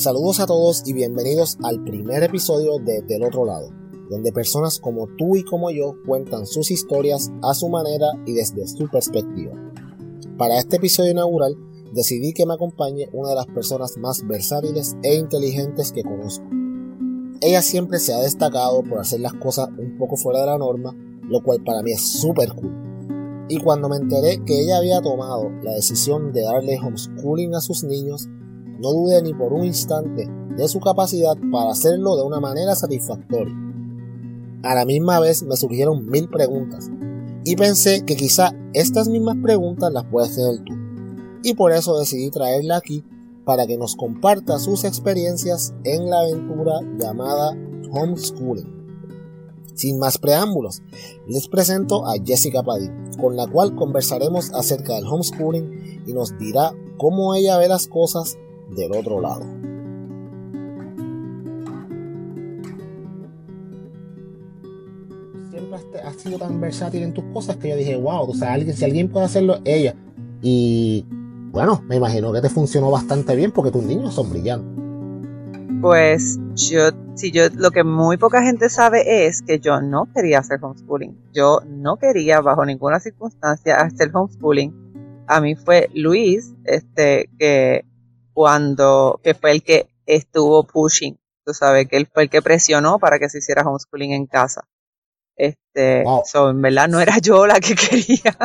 Saludos a todos y bienvenidos al primer episodio de Del otro lado, donde personas como tú y como yo cuentan sus historias a su manera y desde su perspectiva. Para este episodio inaugural decidí que me acompañe una de las personas más versátiles e inteligentes que conozco. Ella siempre se ha destacado por hacer las cosas un poco fuera de la norma, lo cual para mí es súper cool. Y cuando me enteré que ella había tomado la decisión de darle homeschooling a sus niños, no dudé ni por un instante de su capacidad para hacerlo de una manera satisfactoria. A la misma vez me surgieron mil preguntas y pensé que quizá estas mismas preguntas las puedes tener tú. Y por eso decidí traerla aquí para que nos comparta sus experiencias en la aventura llamada homeschooling. Sin más preámbulos, les presento a Jessica Padilla, con la cual conversaremos acerca del homeschooling y nos dirá cómo ella ve las cosas del otro lado. Siempre has sido tan versátil en tus cosas que yo dije, wow, o sea, alguien, si alguien puede hacerlo, ella. Y bueno, me imagino que te funcionó bastante bien porque tus niños son brillantes. Pues yo, si yo, lo que muy poca gente sabe es que yo no quería hacer homeschooling. Yo no quería bajo ninguna circunstancia hacer homeschooling. A mí fue Luis, este, que cuando, que fue el que estuvo pushing, tú sabes, que él fue el que presionó para que se hiciera homeschooling en casa. Este, en verdad no era yo la que quería.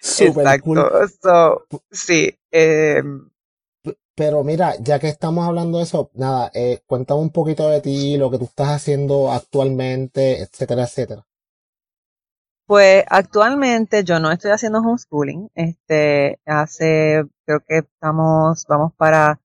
Exacto. sí. Em, pero mira, ya que estamos hablando de eso, nada, eh, cuéntame un poquito de ti, lo que tú estás haciendo actualmente, etcétera, etcétera. Pues actualmente yo no estoy haciendo homeschooling. Este, hace, creo que estamos, vamos para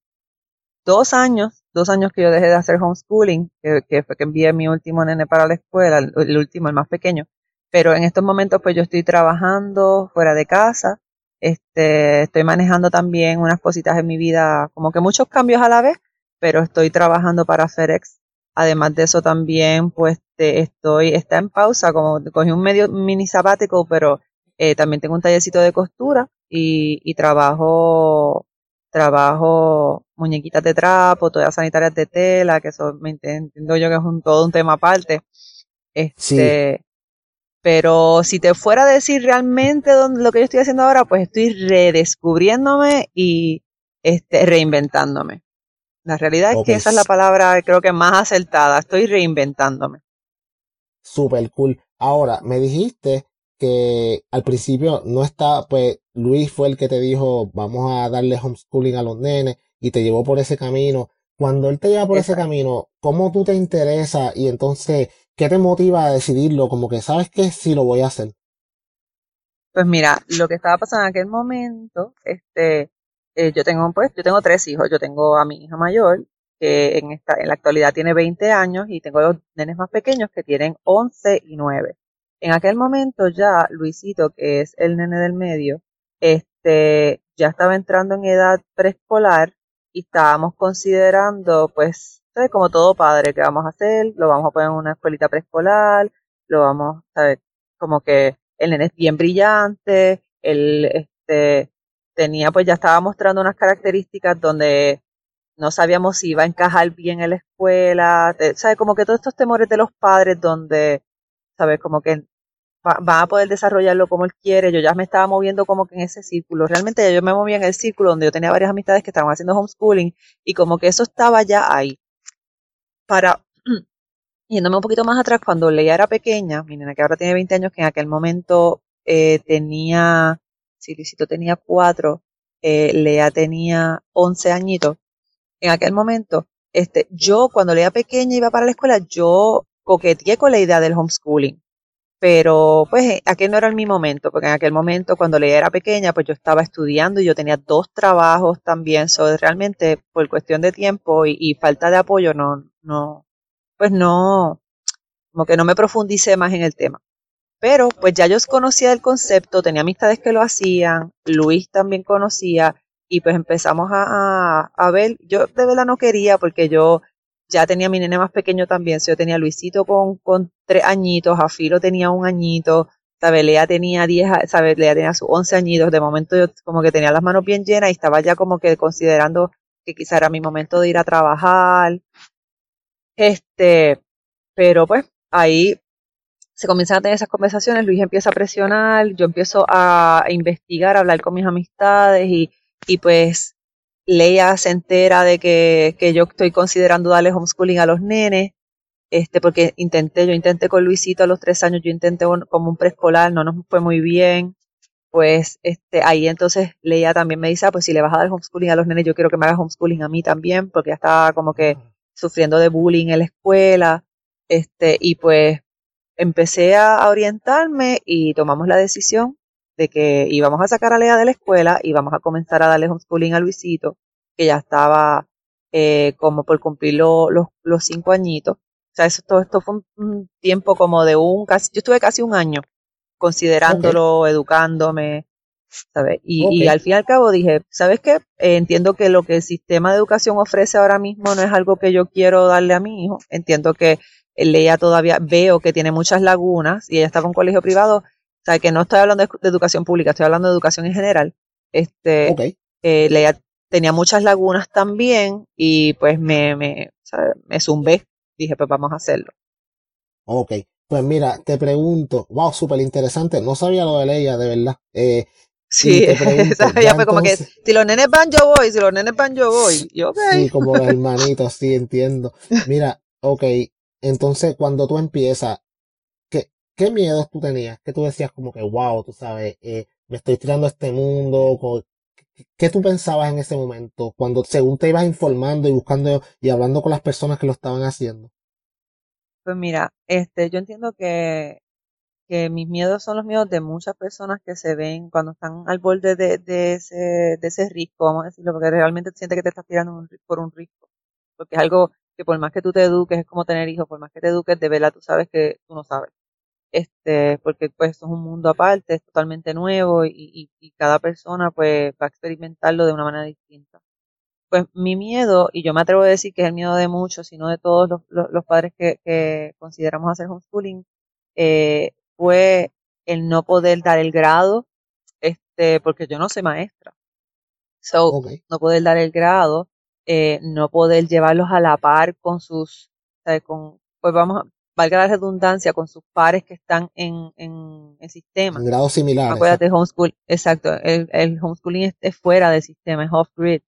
dos años, dos años que yo dejé de hacer homeschooling, que, fue que envié mi último nene para la escuela, el, último, el más pequeño. Pero en estos momentos pues yo estoy trabajando fuera de casa, este, estoy manejando también unas cositas en mi vida, como que muchos cambios a la vez, pero estoy trabajando para FedEx. Además de eso también, pues estoy, está en pausa, como cogí un medio mini sabático, pero eh, también tengo un tallercito de costura y, y trabajo trabajo muñequitas de trapo, todas sanitarias de tela, que eso me entiendo yo que es un, todo un tema aparte. Este, Pero si te fuera a decir realmente lo que yo estoy haciendo ahora, pues estoy redescubriéndome y este, reinventándome. La realidad es que esa es la palabra creo que más acertada, estoy reinventándome. Super cool. Ahora, me dijiste que al principio no está, pues Luis fue el que te dijo, vamos a darle homeschooling a los nenes y te llevó por ese camino. Cuando él te lleva por ese camino, ¿cómo tú te interesa y entonces qué te motiva a decidirlo? Como que sabes que sí lo voy a hacer. Pues mira, lo que estaba pasando en aquel momento, este, eh, yo tengo, pues, yo tengo tres hijos. Yo tengo a mi hija mayor, que en esta, en la actualidad tiene 20 años, y tengo dos nenes más pequeños que tienen 11 y 9. En aquel momento ya Luisito, que es el nene del medio, este, ya estaba entrando en edad preescolar y estábamos considerando, pues, como todo padre, ¿qué vamos a hacer? Lo vamos a poner en una escuelita preescolar, lo vamos, ¿sabes? Como que el nene es bien brillante, él, este, tenía, pues ya estaba mostrando unas características donde no sabíamos si iba a encajar bien en la escuela, ¿sabes? Como que todos estos temores de los padres donde ¿sabes? Como que va, a poder desarrollarlo como él quiere. Yo ya me estaba moviendo como que en ese círculo. Realmente yo me movía en el círculo donde yo tenía varias amistades que estaban haciendo homeschooling y como que eso estaba ya ahí. Para, yéndome un poquito más atrás, cuando Leia era pequeña, mi nena que ahora tiene 20 años, que en aquel momento eh, tenía, si Luisito tenía 4, eh, Lea tenía 11 añitos. En aquel momento, este, yo cuando Lea pequeña iba para la escuela, yo coqueteé con la idea del homeschooling. Pero pues eh, aquel no era mi momento, porque en aquel momento cuando Leia era pequeña, pues yo estaba estudiando y yo tenía dos trabajos también, so realmente por cuestión de tiempo y, falta de apoyo no, no, pues no, como que no me profundicé más en el tema. Pero pues ya yo conocía el concepto, tenía amistades que lo hacían, Luis también conocía y pues empezamos a, a ver, yo de verdad no quería porque yo ya tenía mi nene más pequeño también, yo tenía Luisito con, con tres añitos, Afiro tenía un añito, Sabelea tenía diez, Sabelea tenía sus once añitos, de momento yo como que tenía las manos bien llenas y estaba ya como que considerando que quizá era mi momento de ir a trabajar. Este, pero pues ahí se comienzan a tener esas conversaciones, Luis empieza a presionar, yo empiezo a, investigar, a hablar con mis amistades y, y pues Leia se entera de que, que, yo estoy considerando darle homeschooling a los nenes, este, porque intenté, yo intenté con Luisito a los tres años, yo intenté como un preescolar, no nos fue muy bien, pues este, ahí entonces Leia también me dice, ah, pues si le vas a dar homeschooling a los nenes, yo quiero que me hagas homeschooling a mí también, porque ya estaba como que sufriendo de bullying en la escuela, este, y pues empecé a orientarme y tomamos la decisión de que íbamos a sacar a Lea de la escuela y vamos a comenzar a darle homeschooling a Luisito, que ya estaba eh, como por cumplir los, los cinco añitos. O sea, eso, todo esto fue un, tiempo como de un, casi, yo estuve casi un año considerándolo, educándome, ¿sabes? Y, y, al fin y al cabo dije, ¿sabes qué? Eh, entiendo que lo que el sistema de educación ofrece ahora mismo no es algo que yo quiero darle a mi hijo. Entiendo que ella todavía veo que tiene muchas lagunas y ella estaba en un colegio privado. O sea, que no estoy hablando de, educación pública, estoy hablando de educación en general. Este, eh, Leia tenía muchas lagunas también y pues me, me, me zumbé. Dije, pues vamos a hacerlo. Ok. Pues mira, te pregunto, wow, súper interesante. No sabía lo de Leia, de verdad. Eh, sí, ella fue como que, si los nenes van, yo voy, si los nenes van, yo voy. Yo, okay. Sí, como hermanito, sí, entiendo. Mira, ok, entonces, cuando tú empiezas, ¿qué, miedos tú tenías? ¿Qué tú decías como que, wow, tú sabes, eh, me estoy tirando a este mundo? ¿Qué tú pensabas en ese momento? Cuando según te ibas informando y buscando y hablando con las personas que lo estaban haciendo. Pues mira, este, yo entiendo que, que mis miedos son los miedos de muchas personas que se ven cuando están al borde de, de ese, de ese risco, vamos a decirlo, porque realmente te sientes que te estás tirando por un risco. Porque es algo que por más que tú te eduques, es como tener hijos, por más que te eduques, de verdad tú sabes que tú no sabes. Este, porque pues esto es un mundo aparte, es totalmente nuevo y, y, cada persona pues va a experimentarlo de una manera distinta. Pues mi miedo, y yo me atrevo a decir que es el miedo de muchos, sino de todos los, los, padres que, que, consideramos hacer homeschooling, eh, fue el no poder dar el grado, este, porque yo no soy maestra. So, no poder dar el grado, eh, no poder llevarlos a la par con sus, con, pues vamos, valga la redundancia, con sus pares que están en, en el sistema. En grados similares. Acuérdate, homeschool, exacto, el, el homeschooling es, fuera del sistema, es off-grid.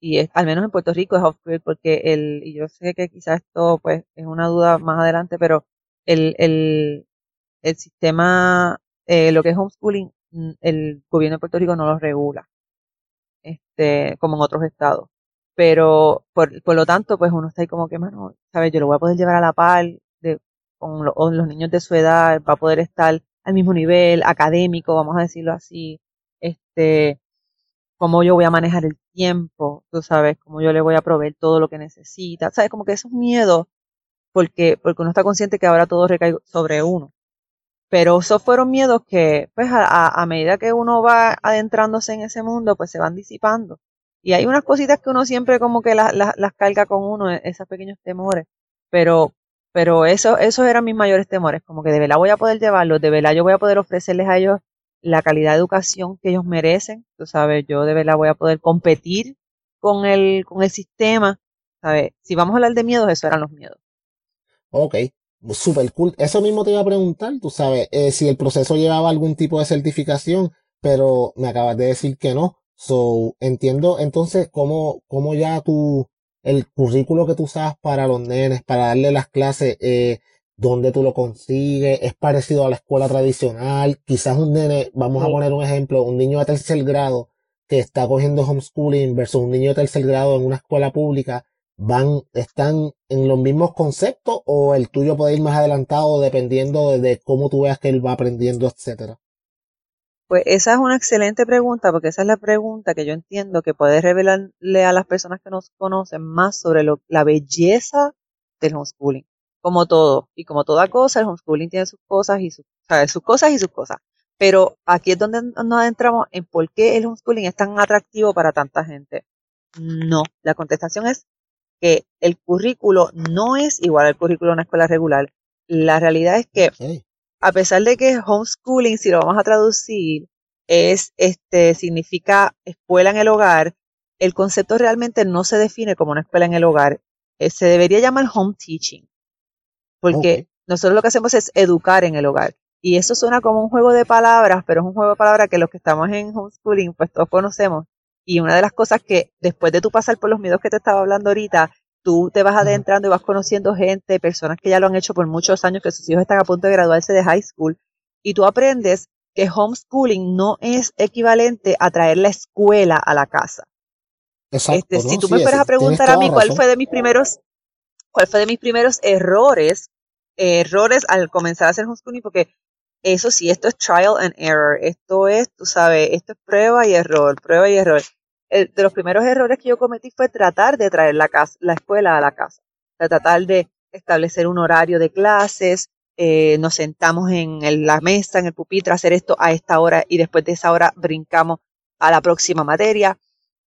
Y es, al menos en Puerto Rico es off-grid porque el, y yo sé que quizás esto pues es una duda más adelante, pero el, el, el sistema, eh, lo que es homeschooling, el gobierno de Puerto Rico no lo regula, este, como en otros estados pero por, por lo tanto, pues uno está ahí como que, mano, ¿sabes? Yo lo voy a poder llevar a la par de, con, los niños de su edad, va a poder estar al mismo nivel académico, vamos a decirlo así, este, cómo yo voy a manejar el tiempo, tú sabes, cómo yo le voy a proveer todo lo que necesita, sabes, como que esos miedos, porque, porque uno está consciente que ahora todo recae sobre uno. Pero esos fueron miedos que, pues, a, a medida que uno va adentrándose en ese mundo, pues se van disipando. Y hay unas cositas que uno siempre como que las, las, carga con uno, e-, esos pequeños temores. Pero, pero eso, esos eran mis mayores temores, como que de verdad voy a poder llevarlos, de verdad yo voy a poder ofrecerles a ellos la calidad de educación que ellos merecen. Tú sabes, yo de verdad voy a poder competir con el, con el sistema. ¿Sabes? Si vamos a hablar de miedos, eso eran los miedos. Ok, super cool. Eso mismo te iba a preguntar, tú sabes, eh, si el proceso llevaba algún tipo de certificación, pero me acabas de decir que no. So, entiendo entonces cómo, cómo ya tú, el currículo que tú usas para los nenes, para darle las clases, eh, dónde tú lo consigues, es parecido a la escuela tradicional. Quizás un nene, vamos a poner un ejemplo, un niño de tercer grado que está cogiendo homeschooling versus un niño de tercer grado en una escuela pública, van, están en los mismos conceptos o el tuyo puede ir más adelantado dependiendo de, de cómo tú veas que él va aprendiendo, etcétera. Pues esa es una excelente pregunta, porque esa es la pregunta que yo entiendo que puede revelarle a las personas que nos conocen más sobre lo, la belleza del homeschooling. Como todo, y como toda cosa, el homeschooling tiene sus cosas y sus, sus cosas y sus cosas. Pero aquí es donde nos adentramos en por qué el homeschooling es tan atractivo para tanta gente. No, la contestación es que el currículo no es igual al currículo de una escuela regular. La realidad es que a pesar de que homeschooling, si lo vamos a traducir, es, este, significa escuela en el hogar, el concepto realmente no se define como una escuela en el hogar. Eh, se debería llamar home teaching, porque nosotros lo que hacemos es educar en el hogar. Y eso suena como un juego de palabras, pero es un juego de palabras que los que estamos en homeschooling, pues todos conocemos. Y una de las cosas que después de tú pasar por los miedos que te estaba hablando ahorita, tú te vas adentrando y vas conociendo gente, personas que ya lo han hecho por muchos años, que sus hijos están a punto de graduarse de high school, y tú aprendes que homeschooling no es equivalente a traer la escuela a la casa. Exacto, este, Si tú me fueras a preguntar a mí cuál fue de mis primeros, cuál fue de mis primeros errores, errores al comenzar a hacer homeschooling, porque eso sí, esto es trial and error. Esto es, tú sabes, esto es prueba y error, prueba y error. De los primeros errores que yo cometí fue tratar de traer la, casa, la escuela a la casa. tratar de establecer un horario de clases, eh, nos sentamos en la mesa, en el pupitre, hacer esto a esta hora y después de esa hora brincamos a la próxima materia.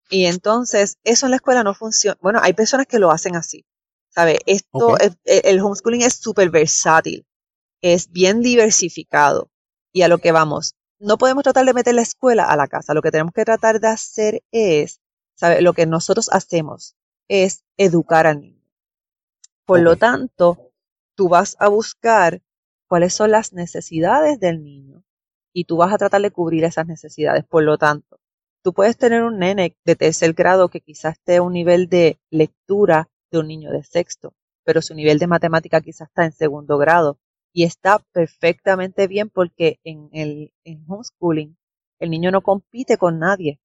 Y entonces, eso en la escuela no funciona. Bueno, hay personas que lo hacen así. ¿Sabe? Esto, el homeschooling es súper versátil es bien diversificado y a lo que vamos. No podemos tratar de meter la escuela a la casa. Lo que tenemos que tratar de hacer es, ¿sabe? Lo que nosotros hacemos es educar al niño. Por lo tanto, tú vas a buscar cuáles son las necesidades del niño y tú vas a tratar de cubrir esas necesidades. Por lo tanto, tú puedes tener un nene de tercer grado que quizás esté a un nivel de lectura de un niño de sexto, pero su nivel de matemática quizás está en segundo grado y está perfectamente bien porque en el en homeschooling el niño no compite con nadie.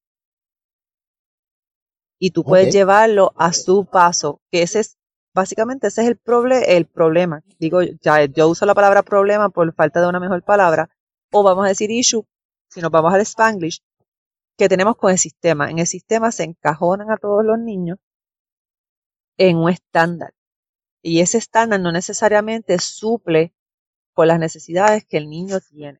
Y tú puedes llevarlo a su paso, que ese es, básicamente ese es el, el problema. Digo, ya yo uso la palabra problema por falta de una mejor palabra, o vamos a decir issue, si nos vamos al spanglish, que tenemos con el sistema. En el sistema se encajonan a todos los niños en un estándar. Y ese estándar no necesariamente suple con las necesidades que el niño tiene.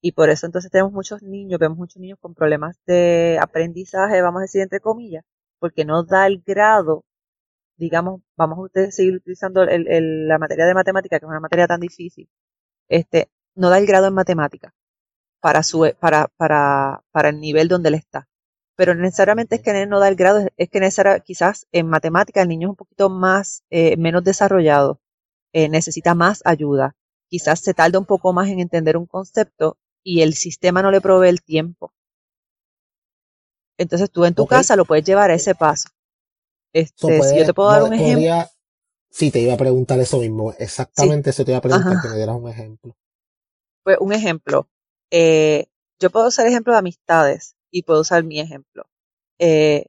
Y por eso entonces tenemos muchos niños, vemos muchos niños con problemas de aprendizaje, vamos a decir entre comillas, porque no da el grado, digamos, vamos a seguir utilizando la materia de matemática, que es una materia tan difícil, este, no da el grado en matemática para su, para, para, para el nivel donde él está. Pero necesariamente es que él no da el grado, es que necesariamente, quizás en matemática el niño es un poquito más, eh, menos desarrollado eh, necesita más ayuda. Quizás se tarda un poco más en entender un concepto y el sistema no le provee el tiempo. Entonces tú en tu casa lo puedes llevar a ese paso. Este, si yo te puedo dar un ejemplo. Sí, te iba a preguntar eso mismo. Exactamente eso te iba a preguntar, que me dieras un ejemplo. Pues un ejemplo. Eh, yo puedo usar ejemplo de amistades y puedo usar mi ejemplo. Eh,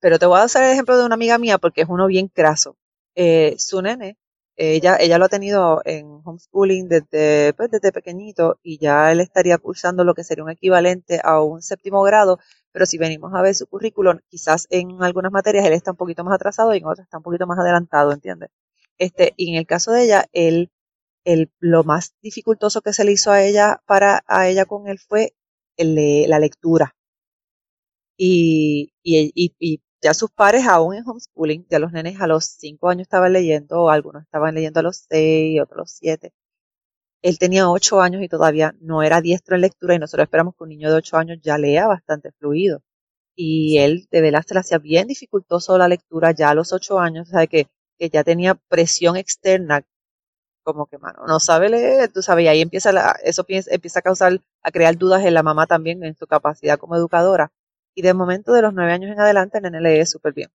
pero te voy a usar el ejemplo de una amiga mía porque es uno bien craso eh, su nene, ella, ella lo ha tenido en homeschooling desde, pues, desde pequeñito y ya él estaría cursando lo que sería un equivalente a un séptimo grado, pero si venimos a ver su currículum, quizás en algunas materias él está un poquito más atrasado y en otras está un poquito más adelantado, ¿entiendes? Este, y en el caso de ella, él, lo más dificultoso que se le hizo a ella, para, a ella con él fue el, la lectura. Y, y, y, ya sus pares aún en homeschooling, ya los nenes a los cinco años estaban leyendo, o algunos estaban leyendo a los seis, otros a los siete. Él tenía ocho años y todavía no era diestro en lectura y nosotros esperamos que un niño de ocho años ya lea bastante fluido. Y él de verdad se le hacía bien dificultoso la lectura ya a los ocho años, o sea, que, que ya tenía presión externa, como que, mano, no sabe leer, tú sabes, y ahí empieza la, eso empieza a causar, a crear dudas en la mamá también en su capacidad como educadora y de momento, de los nueve años en adelante, el nene lee súper bien.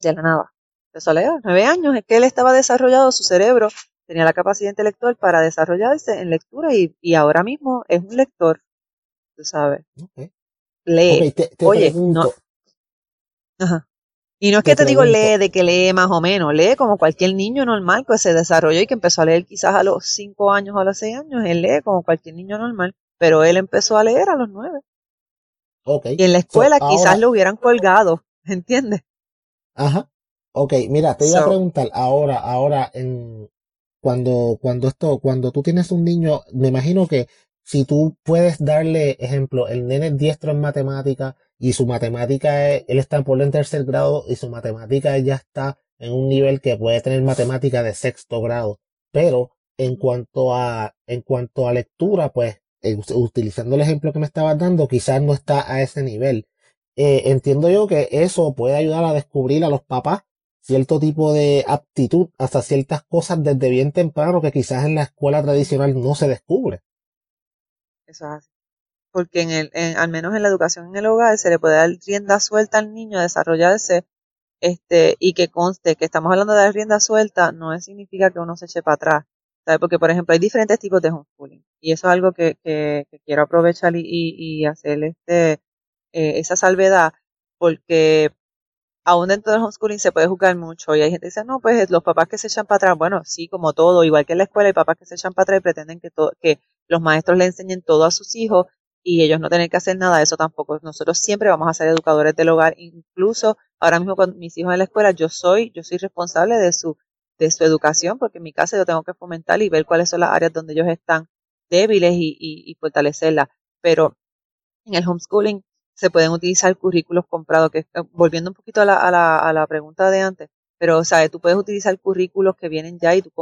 De la nada. Empezó a leer. Nueve años es que él estaba desarrollado, su cerebro tenía la capacidad intelectual para desarrollarse en lectura y, y ahora mismo es un lector. Tú sabes. Lee. Oye, no. Ajá. Y no es que te, digo lee de que lee más o menos, lee como cualquier niño normal que se desarrolló y que empezó a leer quizás a los cinco años o a los seis años, él lee como cualquier niño normal, pero él empezó a leer a los Y en la escuela quizás lo hubieran colgado, ¿entiendes? Ajá. Ok, mira, te iba a preguntar ahora, ahora en cuando, cuando esto, cuando tú tienes un niño, me imagino que si tú puedes darle, ejemplo, el nene es diestro en matemática y su matemática es, él está por el tercer grado y su matemática ya está en un nivel que puede tener matemática de sexto grado. Pero en cuanto a, en cuanto a lectura, pues eh, utilizando el ejemplo que me estabas dando, quizás no está a ese nivel. eh, entiendo yo que eso puede ayudar a descubrir a los papás cierto tipo de aptitud hasta ciertas cosas desde bien temprano que quizás en la escuela tradicional no se descubre. Eso es así. Porque en el, al menos en la educación en el hogar se le puede dar rienda suelta al niño a desarrollarse este, y que conste que estamos hablando de rienda suelta, no significa que uno se eche para atrás. Porque, por ejemplo, hay diferentes tipos de homeschooling. Y eso es algo que, que, quiero aprovechar y, y, hacer este, eh, esa salvedad, porque aún dentro del homeschooling se puede jugar mucho. Y hay gente que dice, no, pues los papás que se echan para atrás, bueno, sí, como todo, igual que en la escuela, hay papás que se echan para atrás y pretenden que, que los maestros le enseñen todo a sus hijos y ellos no tener que hacer nada, eso tampoco. Nosotros siempre vamos a ser educadores del hogar, incluso ahora mismo con mis hijos en la escuela, yo soy, yo soy responsable de su, de su educación, porque en mi casa yo tengo que fomentar y ver cuáles son las áreas donde ellos están débiles y, y, fortalecerlas. Pero en el homeschooling se pueden utilizar currículos comprados, que eh, volviendo un poquito a la, a la, a la pregunta de antes, pero, o sea, tú puedes utilizar currículos que vienen ya y tú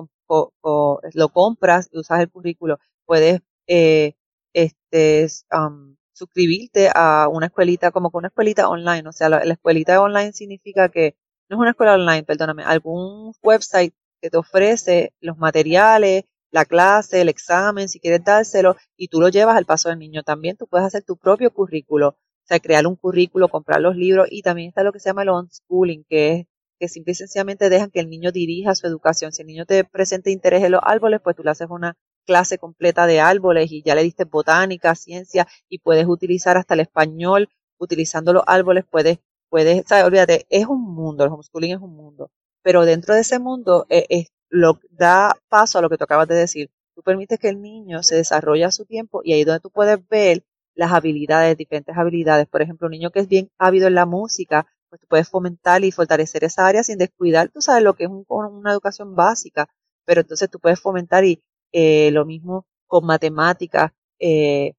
lo compras y usas el currículo. Puedes eh, este, um, suscribirte a una escuelita como con una escuelita online. O sea, la, escuelita online significa que no es una escuela online, perdóname, algún website que te ofrece los materiales, la clase, el examen, si quieres dárselo, y tú lo llevas al paso del niño. También tú puedes hacer tu propio currículo, o sea, crear un currículo, comprar los libros, y también está lo que se llama el unschooling, que es que simple y sencillamente dejan que el niño dirija su educación. Si el niño te presenta interés en los árboles, pues tú le haces una clase completa de árboles y ya le diste botánica, ciencia y puedes utilizar hasta el español utilizando los árboles, puedes, puedes, ¿sabes? olvídate, es un mundo, el homeschooling es un mundo, pero dentro de ese mundo eh, es, lo da paso a lo que tú acabas de decir. Tú permites que el niño se desarrolle a su tiempo y ahí es donde tú puedes ver las habilidades, diferentes habilidades. Por ejemplo, un niño que es bien ávido en la música, pues tú puedes fomentar y fortalecer esa área sin descuidar, tú sabes lo que es una educación básica, pero entonces tú puedes fomentar y eh, lo mismo con matemáticas, eh,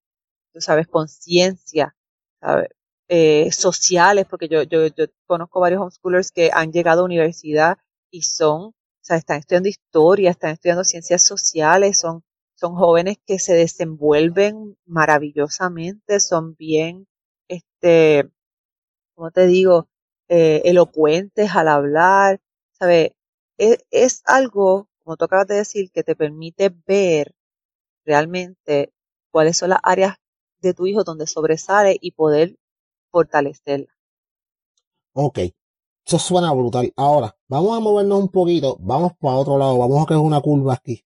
tú sabes, con ciencia, ¿sabes? Eh, sociales, porque yo, yo, yo conozco varios homeschoolers que han llegado a universidad y son, o sea, están estudiando historia, están estudiando ciencias sociales, son, son jóvenes que se desenvuelven maravillosamente, son bien, este, como te digo, eh, elocuentes al hablar, ¿sabes? Es, es algo como tú acabas de decir, que te permite ver realmente cuáles son las áreas de tu hijo donde sobresale y poder fortalecerla. Ok, eso suena brutal. Ahora, vamos a movernos un poquito, vamos para otro lado, vamos a coger una curva aquí.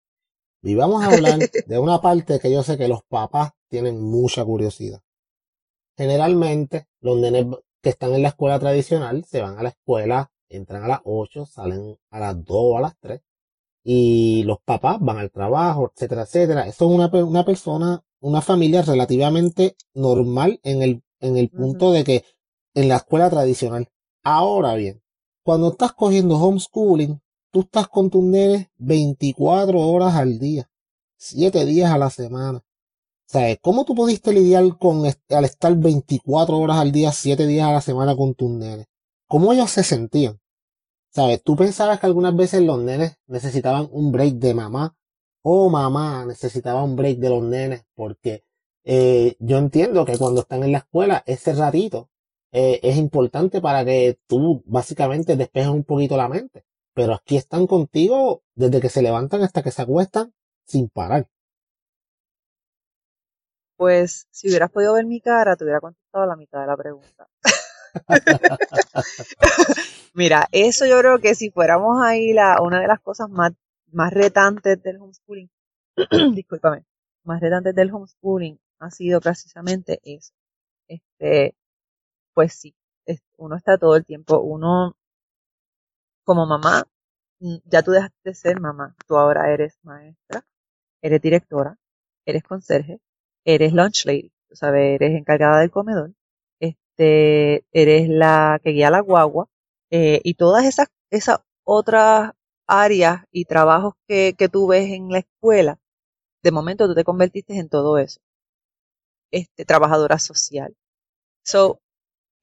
Y vamos a hablar de una parte que yo sé que los papás tienen mucha curiosidad. Generalmente, los nenes que están en la escuela tradicional se van a la escuela, entran a las 8, salen a las 2 o a las 3 y los papás van al trabajo, etcétera, etcétera. Eso es una, una persona, una familia relativamente normal en el, en el punto de que en la escuela tradicional. Ahora bien, cuando estás cogiendo homeschooling, tú estás con tus nenes 24 horas al día, 7 días a la semana. ¿Sabes? ¿Cómo tú pudiste lidiar con al estar 24 horas al día, 7 días a la semana con tus nenes? ¿Cómo ellos se sentían? ¿Sabes? Tú pensabas que algunas veces los nenes necesitaban un break de mamá o mamá necesitaba un break de los nenes porque eh, yo entiendo que cuando están en la escuela ese ratito eh, es importante para que tú básicamente despejes un poquito la mente. Pero aquí están contigo desde que se levantan hasta que se acuestan sin parar. Pues si hubieras podido ver mi cara, te hubiera contestado la mitad de la pregunta. Mira, eso yo creo que si fuéramos ahí, la, una de las cosas más, más retantes del homeschooling, discúlpame, más retantes del homeschooling ha sido precisamente eso. Este, pues sí, uno está todo el tiempo, uno como mamá, mm, ya tú dejaste de ser mamá, tú ahora eres maestra, eres directora, eres conserje, eres lunch lady, tú sabes, eres encargada del comedor, este, eres la que guía la guagua, eh, y todas esas, esas otras áreas y trabajos que, que tú ves en la escuela, de momento tú te convertiste en todo eso. Este, trabajadora social. So,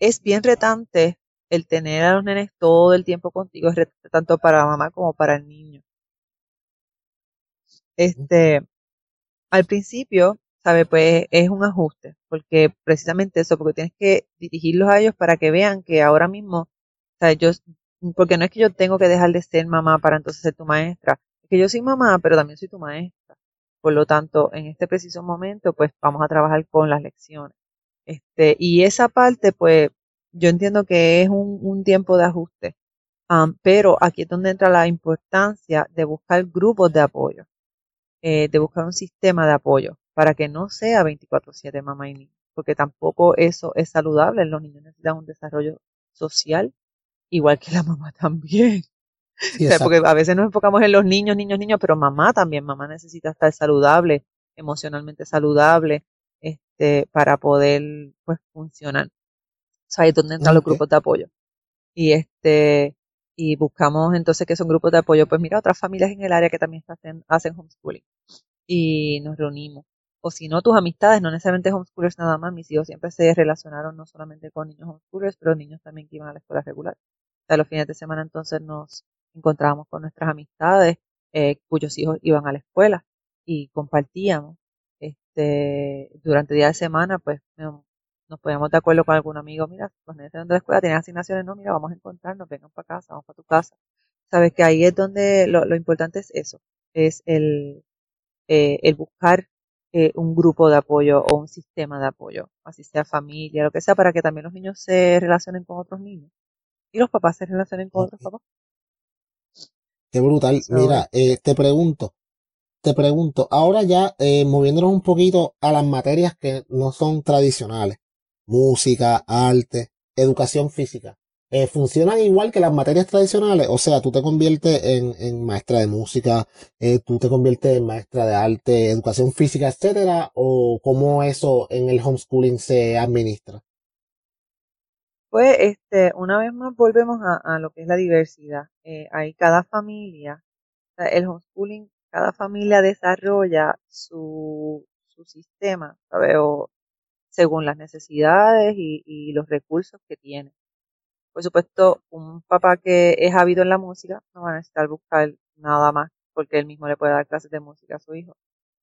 es bien retante el tener a los nenes todo el tiempo contigo, es tanto para la mamá como para el niño. Este, al principio, ¿sabe? Pues es un ajuste, porque precisamente eso, porque tienes que dirigirlos a ellos para que vean que ahora mismo, ¿sabe? Yo, porque no es que yo tengo que dejar de ser mamá para entonces ser tu maestra, es que yo soy mamá, pero también soy tu maestra. Por lo tanto, en este preciso momento, pues vamos a trabajar con las lecciones. Este, y esa parte, pues, yo entiendo que es un, tiempo de ajuste. pero aquí es donde entra la importancia de buscar grupos de apoyo, eh, de buscar un sistema de apoyo para que no sea 24/7 mamá y niño, porque tampoco eso es saludable. Los niños necesitan un desarrollo social, igual que la mamá también. Porque a veces nos enfocamos en los niños, niños, niños, pero mamá también, mamá necesita estar saludable, emocionalmente saludable, este, para poder pues funcionar. O sea, ahí es donde entran los grupos de apoyo. Y este, y buscamos entonces que son grupos de apoyo, pues mira, otras familias en el área que también hacen, hacen homeschooling. Y nos reunimos. O si no, tus amistades, no necesariamente homeschoolers nada más, mis hijos siempre se relacionaron no solamente con niños homeschoolers, pero niños también que iban a la escuela regular. O sea, los fines de semana entonces nos encontrábamos con nuestras amistades, eh, cuyos hijos iban a la escuela y compartíamos este, durante el día de semana, pues nos poníamos de acuerdo con algún amigo, mira, los niños de la escuela tienen asignaciones, no, mira, vamos a encontrarnos, vengan para casa, vamos para tu casa. Sabes que ahí es donde lo, importante es eso, es el, eh, el buscar eh, un grupo de apoyo o un sistema de apoyo, así sea familia, lo que sea, para que también los niños se relacionen con otros niños y los papás se relacionen con otros papás. Qué brutal. Mira, eh, te pregunto, te pregunto, ahora ya eh, moviéndonos un poquito a las materias que no son tradicionales, música, arte, educación física, eh, funcionan igual que las materias tradicionales, o sea, tú te conviertes en, en maestra de música, eh, tú te conviertes en maestra de arte, educación física, etcétera, o cómo eso en el homeschooling se administra. Pues, este, una vez más volvemos a, lo que es la diversidad. Eh, hay cada familia, el homeschooling cada familia desarrolla su, su sistema, ¿sabes? O según las necesidades y, los recursos que tiene. Por supuesto, un papá que es ávido en la música no va a necesitar buscar nada más porque él mismo le puede dar clases de música a su hijo.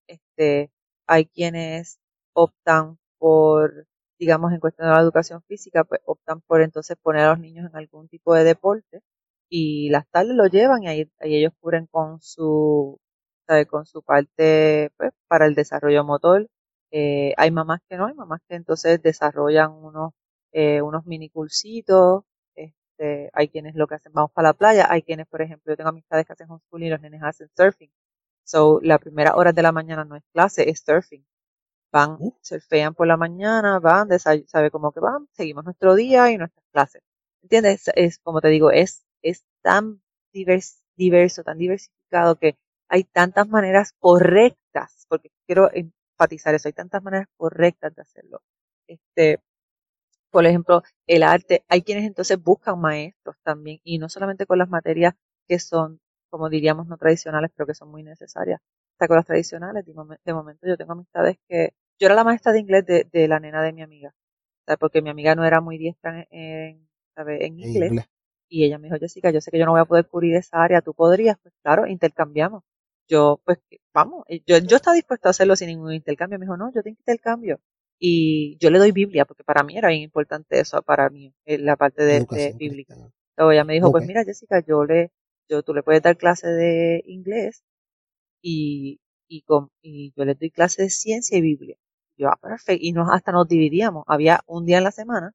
Este, hay quienes optan por, digamos, en cuestión de la educación física, pues optan por entonces poner a los niños en algún tipo de deporte y las tardes lo llevan y ahí ellos cubren con su con su parte pues, para el desarrollo motor. Eh, hay mamás que no, hay mamás que entonces desarrollan unos, eh, unos mini cursitos. Este, hay quienes lo que hacen, vamos para la playa. Hay quienes, por ejemplo, yo tengo amistades que hacen homeschooling y los nenes hacen surfing. So, la primera hora de la mañana no es clase, es surfing. Van, surfean por la mañana, van, sabe cómo que van, seguimos nuestro día y nuestras clases. ¿Entiendes? Es, como te digo, es, es tan diverso, tan diversificado que hay tantas maneras correctas, porque quiero enfatizar eso, hay tantas maneras correctas de hacerlo. Este, por ejemplo, el arte, hay quienes entonces buscan maestros también, y no solamente con las materias que son, como diríamos, no tradicionales, pero que son muy necesarias, hasta con las tradicionales. De, momento yo tengo amistades que, yo era la maestra de inglés de, la nena de mi amiga, porque mi amiga no era muy diestra en, en inglés. Y ella me dijo, Jessica, yo sé que yo no voy a poder cubrir esa área, tú podrías, pues claro, intercambiamos yo, pues, vamos, yo, yo estaba dispuesto a hacerlo sin ningún intercambio. Me dijo, no, yo tengo intercambio. Y yo le doy Biblia, porque para mí era bien importante eso, para mí, eh, la parte de, de bíblica. Luego ella me dijo, pues mira, Jessica, yo le, yo, tú le puedes dar clase de inglés y, y, con, y yo le doy clase de ciencia y Biblia. Yo, ah, perfecto. Y nos, hasta nos dividíamos. Había un día en la semana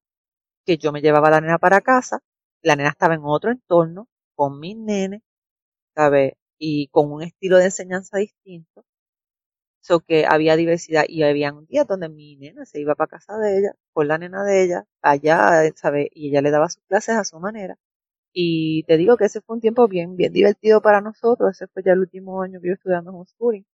que yo me llevaba la nena para casa, la nena estaba en otro entorno, con mis nenes, ¿sabes? y con un estilo de enseñanza distinto. So que había diversidad y había un día donde mi nena se iba para casa de ella, con la nena de ella, allá, ¿sabes? Y ella le daba sus clases a su manera. Y te digo que ese fue un tiempo bien, bien divertido para nosotros. Ese fue ya el último año que yo estudiando homeschooling.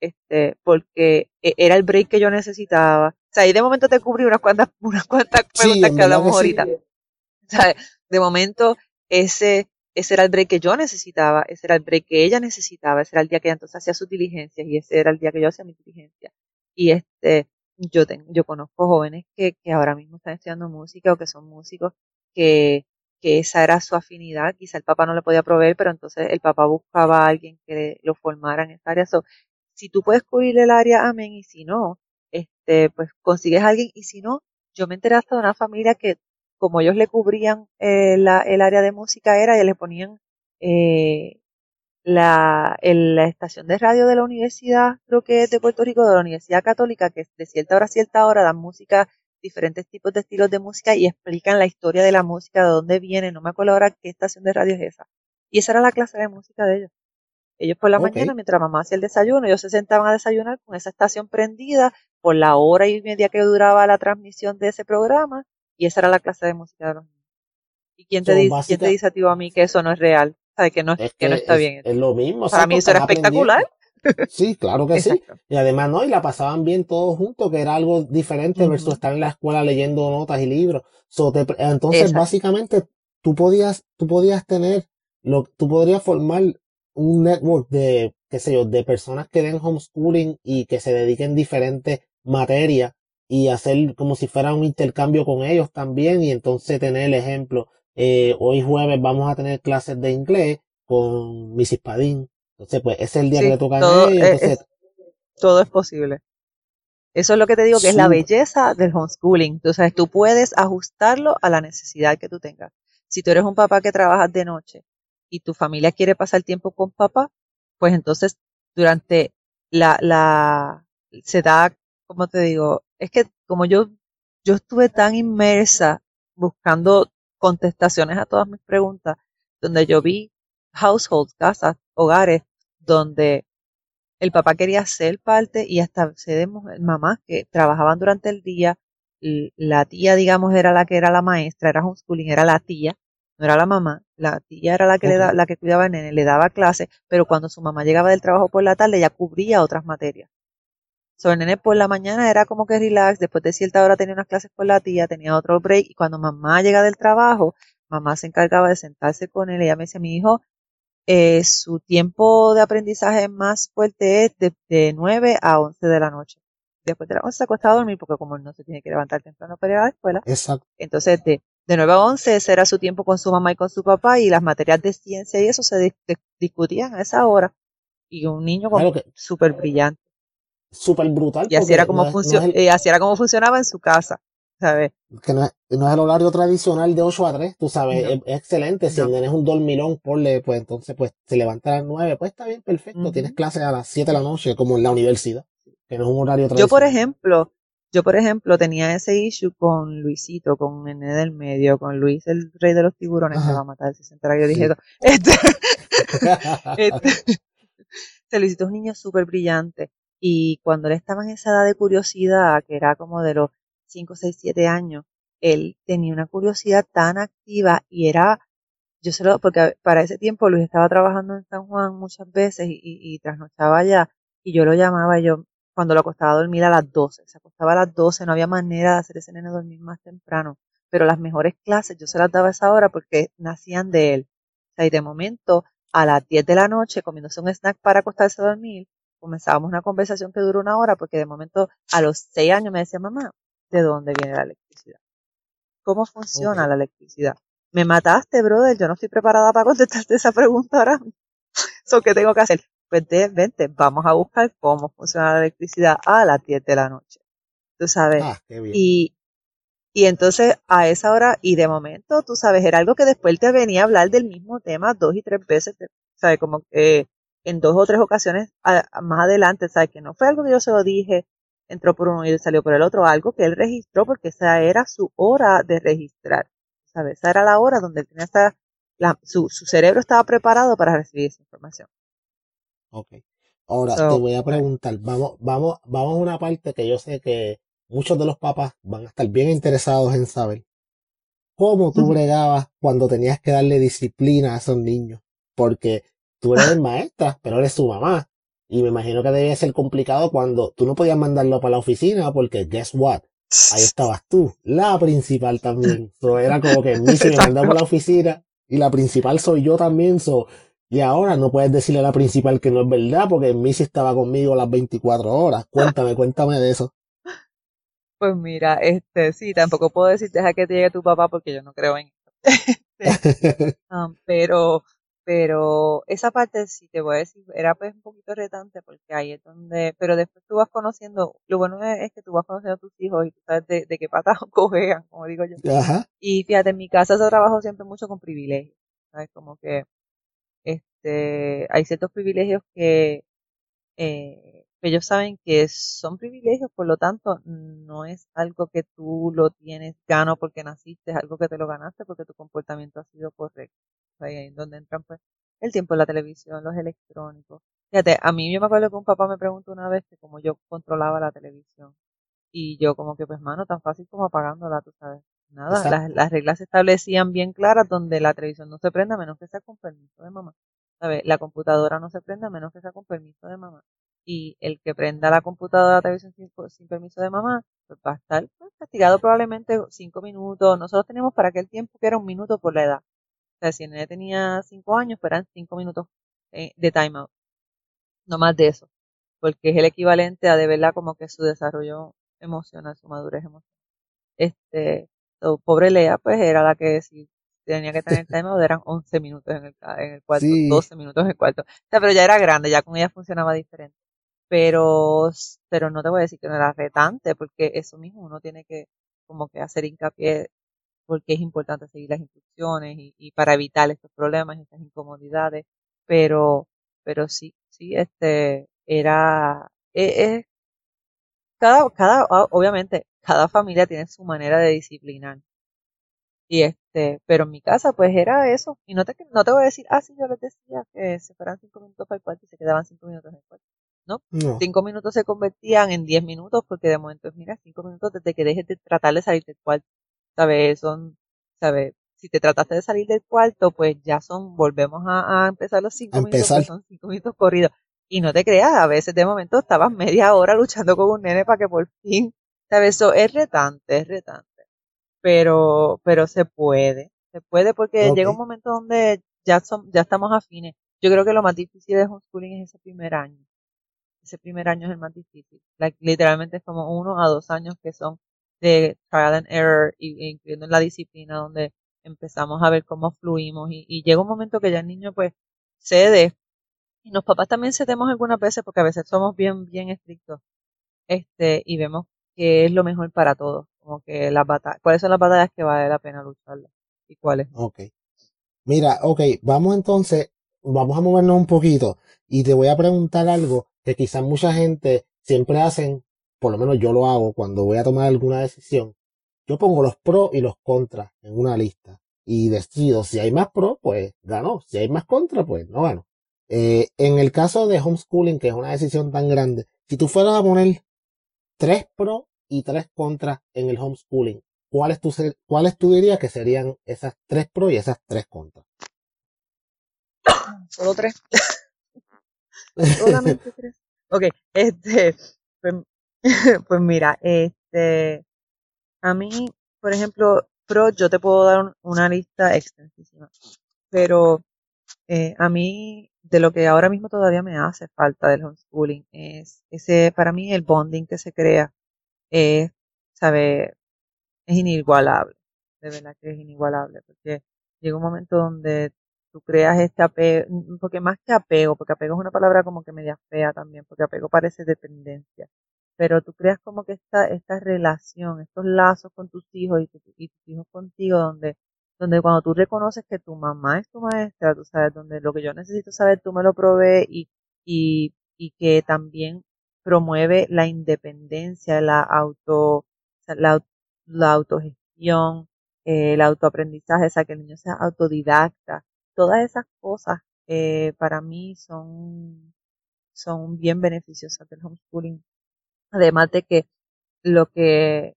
Este, porque e, era el break que yo necesitaba. O sea, y de momento te cubrí unas cuantas, unas cuantas preguntas que hablamos ahorita. O sea, de momento, ese, ese era el break que yo necesitaba, ese era el break que ella necesitaba, ese era el día que ella entonces hacía sus diligencias y ese era el día que yo hacía mi diligencia. Y este, yo tengo, yo conozco jóvenes que, que ahora mismo están estudiando música o que son músicos que, que esa era su afinidad, quizá el papá no le podía proveer, pero entonces el papá buscaba a alguien que lo formara en esa área. So, si tú puedes cubrir el área, amén, y si no, este, pues consigues a alguien y si no, yo me enteré hasta de una familia que como ellos le cubrían eh, la, el área de música era y le ponían eh, la, estación de radio de la universidad, creo que es de Puerto Rico, de la Universidad Católica, que de cierta hora a cierta hora dan música, diferentes tipos de estilos de música y explican la historia de la música, de dónde viene, no me acuerdo ahora qué estación de radio es esa. Y esa era la clase de música de ellos. Ellos por la mañana, mientras mamá hacía el desayuno, ellos se sentaban a desayunar con esa estación prendida por la hora y media que duraba la transmisión de ese programa, y esa era la clase de música de los niños. ¿Y quién te, dice, ¿quién te dice a ti o a mí que eso no es real? que no, que, no está bien. Es lo mismo. Para mí eso era espectacular. Sí, claro que sí. Y además, no, y la pasaban bien todos juntos, que era algo diferente versus estar en la escuela leyendo notas y libros. entonces, básicamente, tú podías, tú podías tener, lo, tú podrías formar un network de, qué sé yo, de personas que den homeschooling y que se dediquen diferentes materias y hacer como si fuera un intercambio con ellos también y entonces tener el ejemplo eh, hoy jueves vamos a tener clases de inglés con Mrs. Padín. Entonces, pues ese es el día que le toca todo, a Es, todo es posible. Eso es lo que te digo, que es la belleza del homeschooling. Entonces, tú puedes ajustarlo a la necesidad que tú tengas. Si tú eres un papá que trabajas de noche y tu familia quiere pasar tiempo con papá, pues entonces durante la, la, se da, como te digo, es que como yo, yo estuve tan inmersa buscando contestaciones a todas mis preguntas, donde yo vi households, casas, hogares, donde el papá quería ser parte y hasta se de mamás que trabajaban durante el día, la tía, digamos, era la que era la maestra, era homeschooling, era la tía, no era la mamá, la tía era la que, le da, la que cuidaba al nene, le daba clase, pero cuando su mamá llegaba del trabajo por la tarde, ella cubría otras materias. So, el nene por la mañana era como que relax, después de cierta hora tenía unas clases con la tía, tenía otro break, y cuando mamá llega del trabajo, mamá se encargaba de sentarse con él, ella me decía, mi hijo, eh, su tiempo de aprendizaje más fuerte es de, de 9 a 11 de la noche. Después de la 11 se acuesta a dormir porque como él no se tiene que levantar temprano para ir a la escuela. Exacto. Entonces de, de 9 a 11 ese era su tiempo con su mamá y con su papá y las materias de ciencia y eso se discutían a esa hora. Y un niño súper brillante súper brutal. Y así era, como eh, así era como funcionaba en su casa, ¿sabes? Que no es, no es el horario tradicional de 8 a 3, tú sabes, es, excelente. Si tienes un dormilón, ponle, pues entonces pues se levanta a las 9, pues está bien, perfecto. Tienes clases a las 7 de la noche, como en la universidad, que no es un horario tradicional. Yo, por ejemplo, yo, por ejemplo, tenía ese issue con Luisito, con Nene del Medio, con Luis, el rey de los tiburones, que va a matar si se entera. Yo dije, este, este, Luisito es un niño súper brillante. Y cuando él estaba en esa edad de curiosidad, que era como de los 5, 6, 7 años, él tenía una curiosidad tan activa y era, yo sé lo, porque para ese tiempo Luis estaba trabajando en San Juan muchas veces y, y, trasnochaba allá, y yo lo llamaba, yo, cuando lo acostaba a dormir a las 12, se acostaba a las 12, no había manera de hacer ese nene dormir más temprano, pero las mejores clases yo se las daba a esa hora porque nacían de él. O sea, y de momento, a las 10 de la noche, comiéndose un snack para acostarse a dormir, comenzábamos una conversación que duró una hora porque de momento a los seis años me decía mamá, ¿de dónde viene la electricidad? ¿Cómo funciona la electricidad? Me mataste, brother, yo no estoy preparada para contestarte esa pregunta ahora. ¿Qué tengo que hacer? Pues vente, vamos a buscar cómo funciona la electricidad a las 10 de la noche. Tú sabes. Ah, y, y entonces a esa hora, y de momento, tú sabes, era algo que después te venía a hablar del mismo tema dos y tres veces, ¿sabes? Como, eh, en dos o tres ocasiones más adelante, ¿sabes? Que no fue algo que yo se lo dije, entró por uno y salió por el otro, algo que él registró porque esa era su hora de registrar, ¿sabes? Esa era la hora donde él tenía esta, la, su, su cerebro estaba preparado para recibir esa información. Ok. Ahora te voy a preguntar, vamos, vamos, vamos a una parte que yo sé que muchos de los papás van a estar bien interesados en saber. ¿Cómo tú bregabas cuando tenías que darle disciplina a esos niños? Porque tú eres maestra, pero eres su mamá. Y me imagino que debía ser complicado cuando tú no podías mandarlo para la oficina porque, guess what? Ahí estabas tú, la principal también. So, era como que mí se me mandó para la oficina y la principal soy yo también. So, y ahora no puedes decirle a la principal que no es verdad porque Missy estaba conmigo las 24 horas. Cuéntame, cuéntame de eso. Pues mira, este, sí, tampoco puedo decirte a que te llegue tu papá porque yo no creo en eso. um, pero pero esa parte, si te voy a decir, era pues un poquito retante porque ahí es donde, pero después tú vas conociendo, lo bueno es, que tú vas conociendo a tus hijos y tú sabes de, qué patas cojean, como digo yo. Y fíjate, en mi casa yo trabajo siempre mucho con privilegios, ¿sabes? Como que, este, hay ciertos privilegios que, eh, ellos saben que son privilegios, por lo tanto, no es algo que tú lo tienes gano porque naciste, es algo que te lo ganaste porque tu comportamiento ha sido correcto. Ahí es donde entran pues el tiempo de la televisión, los electrónicos. Fíjate, a mí yo me acuerdo que un papá me preguntó una vez que como yo controlaba la televisión. Y yo como que pues mano, tan fácil como apagándola, tú sabes. Nada, las, las, reglas se establecían bien claras donde la televisión no se prenda a menos que sea con permiso de mamá. La computadora no se prenda a menos que sea con permiso de mamá y el que prenda la computadora la televisión sin, permiso de mamá, pues va a estar pues, castigado probablemente cinco minutos. Nosotros tenemos para aquel tiempo que era un minuto por la edad. O sea, si el nene tenía cinco años, fueran cinco minutos eh, de timeout. No más de eso. Porque es el equivalente a de verdad como que su desarrollo emocional, su madurez emocional. Este, pobre Lea, pues era la que si tenía que tener timeout eran 11 minutos en el, en el cuarto, 12 minutos en el cuarto. O sea, pero ya era grande, ya con ella funcionaba diferente pero, pero no te voy a decir que no era retante, porque eso mismo uno tiene que como que hacer hincapié porque es importante seguir las instrucciones y, y para evitar estos problemas, estas incomodidades, pero, pero sí, sí, este, era, es, e, cada, cada, obviamente, cada familia tiene su manera de disciplinar. Y este, pero en mi casa pues era eso. Y no te, no te voy a decir, ah, sí, yo les decía que se fueran cinco minutos para el cuarto y se quedaban cinco minutos en el cuarto. ¿no? Cinco minutos se convertían en diez minutos porque de momento, mira, cinco minutos desde que dejes de tratar de salir del cuarto, ¿sabes? Son, ¿sabes? Si te trataste de salir del cuarto, pues ya son, volvemos a, empezar los cinco minutos, son cinco minutos corridos. Y no te creas, a veces de momento estabas media hora luchando con un nene para que por fin, ¿sabes? Eso es retante, es retante. Pero, pero se puede, se puede porque llega un momento donde ya son, ya estamos afines. Yo creo que lo más difícil de homeschooling es ese primer año ese primer año es el más difícil. literalmente es como uno a dos años que son de trial and error, y, incluyendo en la disciplina donde empezamos a ver cómo fluimos y, llega un momento que ya el niño pues cede y los papás también cedemos algunas veces porque a veces somos bien bien estrictos este y vemos que es lo mejor para todos como que las batallas cuáles son las batallas que vale la pena lucharlas y cuáles ok mira ok vamos entonces vamos a movernos un poquito y te voy a preguntar algo que quizás mucha gente siempre hacen, por lo menos yo lo hago cuando voy a tomar alguna decisión. Yo pongo los pros y los contras en una lista y decido si hay más pros, pues ganó. Si hay más contras, pues no ganó. Eh, en el caso de homeschooling, que es una decisión tan grande, si tú fueras a poner tres pros y tres contras en el homeschooling, ¿cuáles tú, cuáles tú dirías que serían esas tres pros y esas tres contras? Solo tres. Solamente tres. Ok, este, pues, pues, mira, este, a mí, por ejemplo, pro, yo te puedo dar una lista extensísima, pero eh, a mí, de lo que ahora mismo todavía me hace falta del homeschooling, es ese, para mí, el bonding que se crea, es, sabe, es inigualable, de verdad que es inigualable, porque llega un momento donde tú creas este apego, porque más que apego, porque apego es una palabra como que media fea también, porque apego parece dependencia, pero tú creas como que esta, esta relación, estos lazos con tus hijos y, tus hijos contigo, donde, donde cuando tú reconoces que tu mamá es tu maestra, tú sabes, donde lo que yo necesito saber tú me lo provees y, y, y que también promueve la independencia, la auto, la, la autogestión, eh, el autoaprendizaje, o sea, que el niño sea autodidacta, todas esas cosas eh, para mí son, son bien beneficiosas del homeschooling. Además de que lo que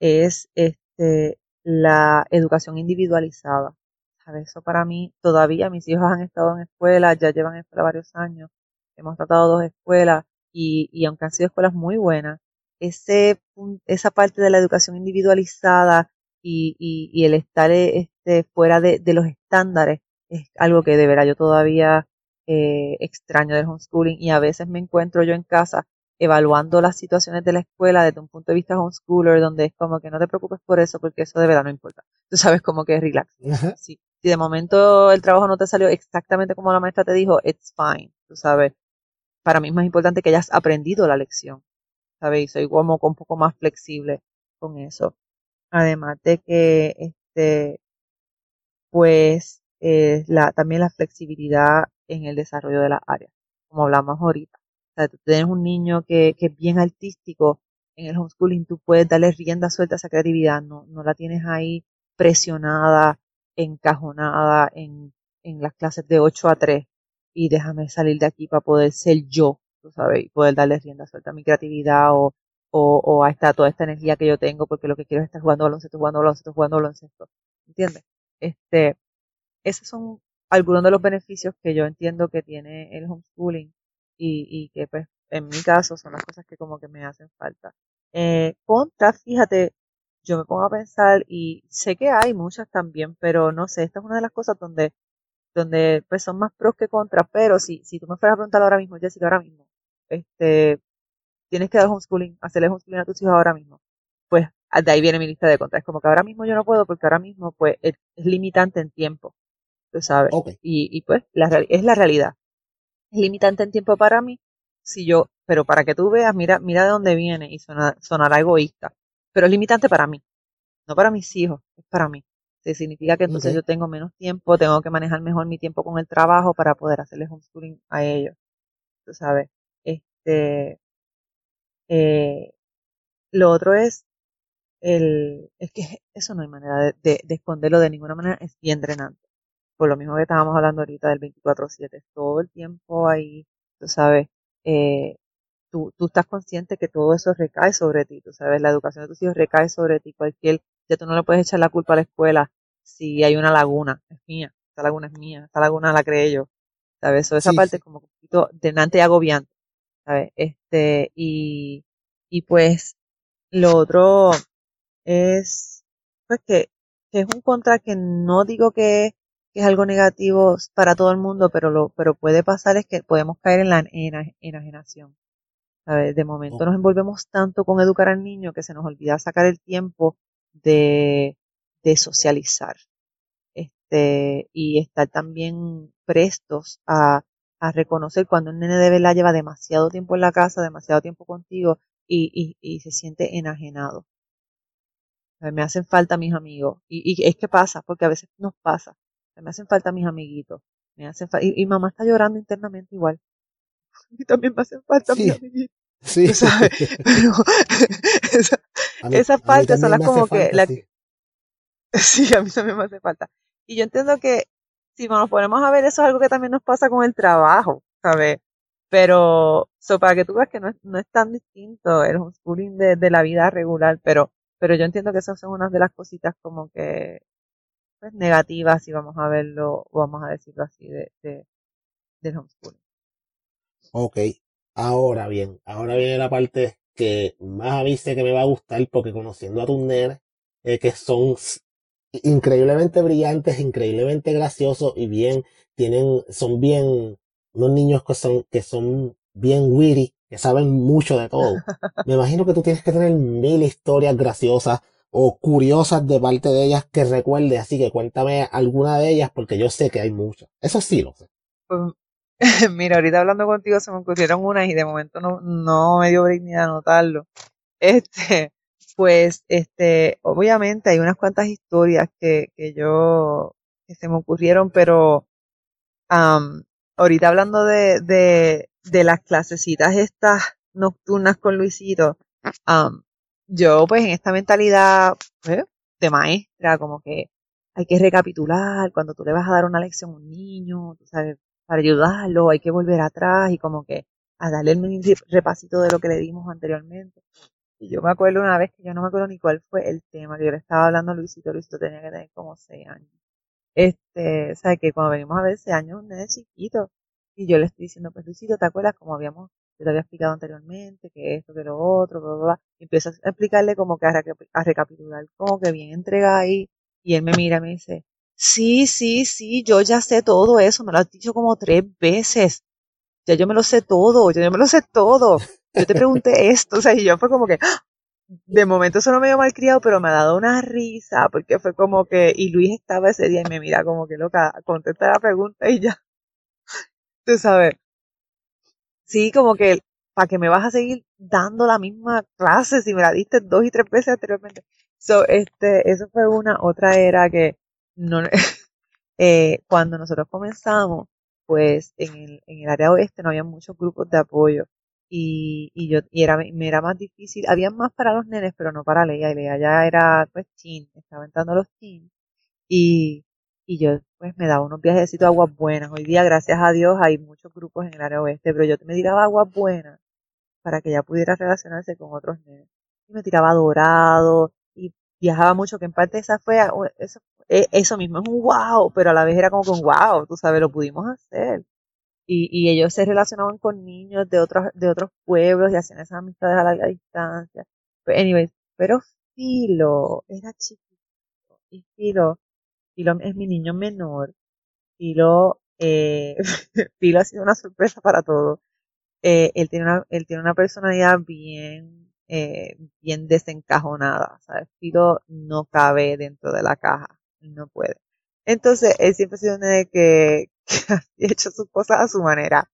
es este la educación individualizada. ¿sabes? Eso para mí todavía mis hijos han estado en escuela, ya llevan escuela varios años, hemos tratado dos escuelas y, y aunque han sido escuelas muy buenas, ese, esa parte de la educación individualizada y, y, y el estar este, fuera de, de los estándares es algo que de verdad yo todavía eh, extraño del homeschooling y a veces me encuentro yo en casa evaluando las situaciones de la escuela desde un punto de vista homeschooler donde es como que no te preocupes por eso porque eso de verdad no importa. Tú sabes como que es relax. Sí. Si de momento el trabajo no te salió exactamente como la maestra te dijo, it's fine, tú sabes. Para mí es más importante que hayas aprendido la lección, ¿sabes? Y soy como un poco más flexible con eso. Además de que, este, pues, eh, la, también la flexibilidad en el desarrollo de las áreas, como hablamos ahorita. O sea, tú tienes un niño que, que es bien artístico, en el homeschooling tú puedes darle rienda suelta a esa creatividad, no, no la tienes ahí presionada, encajonada en, en las clases de 8 a 3 y déjame salir de aquí para poder ser yo, tú sabes, y poder darle rienda suelta a mi creatividad o, o, o a esta, toda esta energía que yo tengo porque lo que quiero es estar jugando baloncesto, jugando baloncesto, jugando baloncesto. ¿Entiendes? Este, esos son algunos de los beneficios que yo entiendo que tiene el homeschooling y, y que pues en mi caso son las cosas que como que me hacen falta. Eh, contra, fíjate, yo me pongo a pensar y sé que hay muchas también, pero no sé, esta es una de las cosas donde, donde pues son más pros que contras, pero si, si tú me fueras a preguntar ahora mismo, Jessica, ahora mismo, este, tienes que dar homeschooling, hacerle homeschooling a tus hijos ahora mismo, pues de ahí viene mi lista de contras. Como que ahora mismo yo no puedo porque ahora mismo pues es, limitante en tiempo, tú sabes. Y, y pues la, es la realidad. Es limitante en tiempo para mí si yo, pero para que tú veas, mira, mira de dónde viene y sonará egoísta, pero es limitante para mí, no para mis hijos, es para mí. Significa que entonces yo tengo menos tiempo, tengo que manejar mejor mi tiempo con el trabajo para poder hacerles homeschooling a ellos. Tú sabes, este, eh, lo otro es el, es que eso no hay manera de, de, de, esconderlo de ninguna manera, es bien drenante. Por lo mismo que estábamos hablando ahorita del 24-7, todo el tiempo ahí, tú sabes, eh, tú, tú estás consciente que todo eso recae sobre ti, tú sabes, la educación de tus hijos recae sobre ti, cualquier, ya tú no le puedes echar la culpa a la escuela si hay una laguna, es mía, esa laguna es mía, esa laguna la creé yo, ¿sabes? So, esa parte es como un poquito denante y agobiante, ¿sabes? Este, y, y pues, lo otro es, pues que, que es un contra que no digo que que es algo negativo para todo el mundo, pero lo, pero puede pasar es que podemos caer en la enajenación. De momento nos envolvemos tanto con educar al niño que se nos olvida sacar el tiempo de, de socializar. Este, y estar también prestos a, a reconocer cuando un nene de verdad lleva demasiado tiempo en la casa, demasiado tiempo contigo y, y, y se siente enajenado. Me hacen falta mis amigos. Y, y es que pasa, porque a veces nos pasa me hacen falta mis amiguitos, me hacen y, mamá está llorando internamente igual. Y también me hacen falta mis amiguitos. Sí. ¿sabes? Pero esa, esas partes son las como que, la, sí. sí, a mí también me hace falta. Y yo entiendo que si nos ponemos a ver, eso es algo que también nos pasa con el trabajo, ¿sabes? Pero, so, para que tú veas que no es, no es tan distinto el homeschooling de, de la vida regular, pero, pero yo entiendo que esas son unas de las cositas como que pues, negativas, si vamos a verlo, vamos a decirlo así, de, de, del homeschooling. Ok, ahora bien, ahora viene la parte que más a mí sé que me va a gustar porque conociendo a tus nenes, eh, que son increíblemente brillantes, increíblemente graciosos y bien, tienen, son bien, unos niños que son, que son bien witty, que saben mucho de todo. Me imagino que tú tienes que tener mil historias graciosas o curiosas de parte de ellas que recuerde, así que cuéntame alguna de ellas porque yo sé que hay muchas. Eso sí lo sé. Pues, mira, ahorita hablando contigo se me ocurrieron unas y de momento no, no me dio dignidad anotarlo. Este, pues, este, obviamente hay unas cuantas historias que, que yo, que se me ocurrieron, pero, um, ahorita hablando de, de, de las clasecitas estas nocturnas con Luisito, um, yo pues en esta mentalidad pues, de maestra, como que hay que recapitular cuando tú le vas a dar una lección a un niño, tú sabes, para ayudarlo, hay que volver atrás y como que a darle el repasito de lo que le dimos anteriormente. Y yo me acuerdo una vez que yo no me acuerdo ni cuál fue el tema, que yo le estaba hablando a Luisito, Luisito tenía que tener como seis años. Este, sea, que cuando venimos a ver ese año un chiquito, y yo le estoy diciendo, pues Luisito, ¿te acuerdas como habíamos yo te había explicado anteriormente, que esto, que lo otro, bla, bla, bla. Y empiezo a explicarle como que a, recapitular, como que bien entrega ahí. Y él me mira y me dice, sí, sí, sí, yo ya sé todo eso, me lo has dicho como tres veces. Ya yo me lo sé todo, ya yo me lo sé todo. Yo te pregunté esto, o sea, y yo fue como que, de momento eso no me dio mal criado, pero me ha dado una risa, porque fue como que, y Luis estaba ese día y me mira como que loca, contesta la pregunta y ya. Tú sabes. Sí, como que, ¿para que me vas a seguir dando la misma clase si me la diste dos y tres veces anteriormente? So, este, eso fue una, otra era que no, eh, cuando nosotros comenzamos, pues en el, en el área oeste no había muchos grupos de apoyo y, y yo y era me era más difícil había más para los nenes pero no para Leia y Leia ya era pues teen estaba entrando a los teens y, y yo pues me daba unos viajecitos a aguas buenas. Hoy día gracias a Dios hay muchos grupos en el área oeste pero yo me tiraba aguas buenas para que ella pudiera relacionarse con otros nenes. Y me tiraba dorado y viajaba mucho que en parte esa fue eso, e, eso mismo es un wow pero a la vez era como que un wow tú sabes lo pudimos hacer y, y ellos se relacionaban con niños de otros, de otros pueblos y hacían esas amistades a larga distancia. Pero, anyways, pero Filo era chiquito y Filo, Filo es mi niño menor. Filo, eh, Filo ha sido una sorpresa para todos. Eh, él tiene una, él tiene una personalidad bien, eh, bien desencajonada, ¿sabes? Filo no cabe dentro de la caja, no puede. Entonces, él siempre ha sido un nene que, que ha hecho sus cosas a su manera.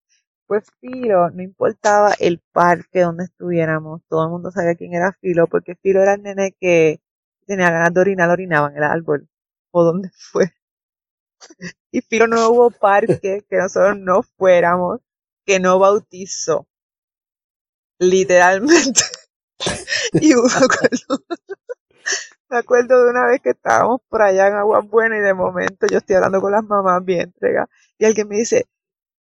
Pues Filo, no importaba el parque donde estuviéramos, todo el mundo sabía quién era Filo, porque Filo era el nene que tenía ganas de orinar, orinaba en el árbol, o donde fue. Y Filo no hubo parque que nosotros no fuéramos, que no bautizó. Literalmente. y uno me acuerdo de una vez que estábamos por allá en Agua Buena y de momento yo estoy hablando con las mamás bien entrega y alguien me dice,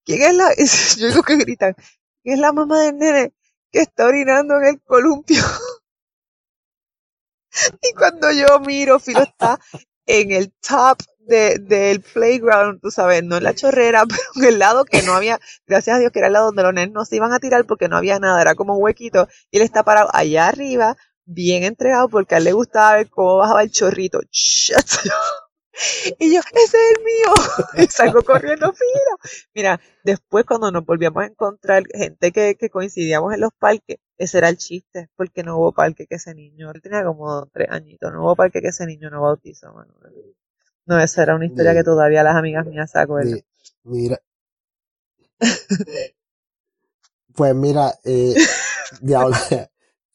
¿quién es la? Yo digo que gritan, ¿quién es la mamá del nene que está orinando en el columpio? y cuando yo miro, Filo está en el top del playground, tú sabes, no en la chorrera, pero en el lado que no había, gracias a Dios que era el lado donde los nenes no se iban a tirar porque no había nada, era como un huequito, y él está parado allá arriba, bien entregado porque a él le gustaba ver cómo bajaba el chorrito. Y yo, ese es el mío. Y salgo corriendo filo. Mira, después cuando nos volvíamos a encontrar gente que, que coincidíamos en los parques, ese era el chiste, porque no hubo parque que ese niño, él tenía como tres añitos, no hubo parque que ese niño no bautizó, No, esa era una historia que todavía las amigas mías se acuerdan. Mira. pues mira, eh, diablo,